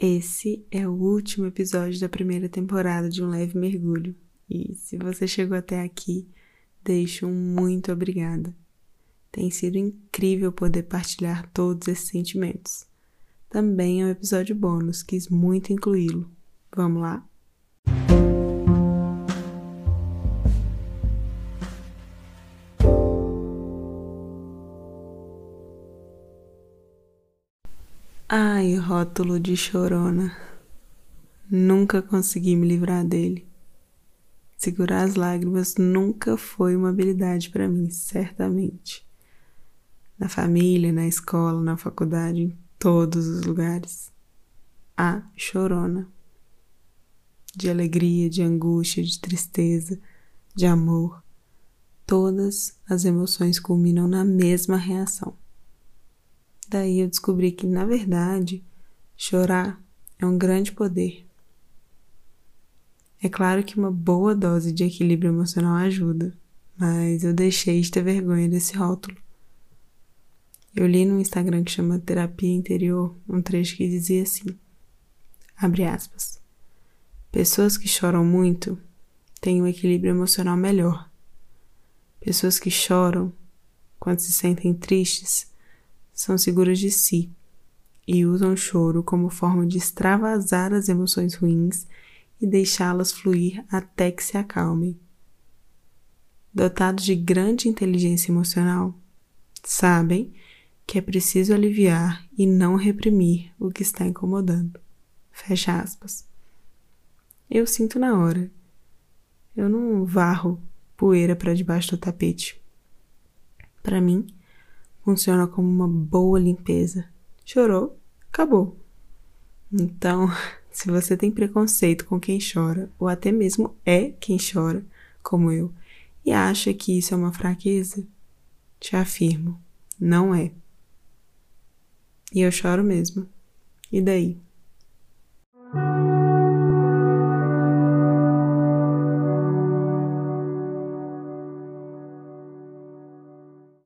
Esse é o último episódio da primeira temporada de Um Leve Mergulho. E se você chegou até aqui, deixo um muito obrigada. Tem sido incrível poder partilhar todos esses sentimentos. Também é um episódio bônus, quis muito incluí-lo. Vamos lá? Ai, rótulo de chorona. Nunca consegui me livrar dele. Segurar as lágrimas nunca foi uma habilidade para mim, certamente. Na família, na escola, na faculdade, em todos os lugares. A chorona. De alegria, de angústia, de tristeza, de amor. Todas as emoções culminam na mesma reação Daí eu descobri que, na verdade, chorar é um grande poder. É claro que uma boa dose de equilíbrio emocional ajuda, mas eu deixei de ter vergonha desse rótulo. Eu li no Instagram que chama Terapia Interior um trecho que dizia assim: abre aspas. Pessoas que choram muito têm um equilíbrio emocional melhor. Pessoas que choram quando se sentem tristes são seguras de si e usam o choro como forma de extravasar as emoções ruins e deixá-las fluir até que se acalmem. Dotados de grande inteligência emocional, sabem que é preciso aliviar e não reprimir o que está incomodando. Fecha aspas. Eu sinto na hora. Eu não varro poeira para debaixo do tapete. Para mim, funciona como uma boa limpeza. Chorou, acabou. Então, se você tem preconceito com quem chora, ou até mesmo é quem chora, como eu, e acha que isso é uma fraqueza, te afirmo, não é. E eu choro mesmo. E daí?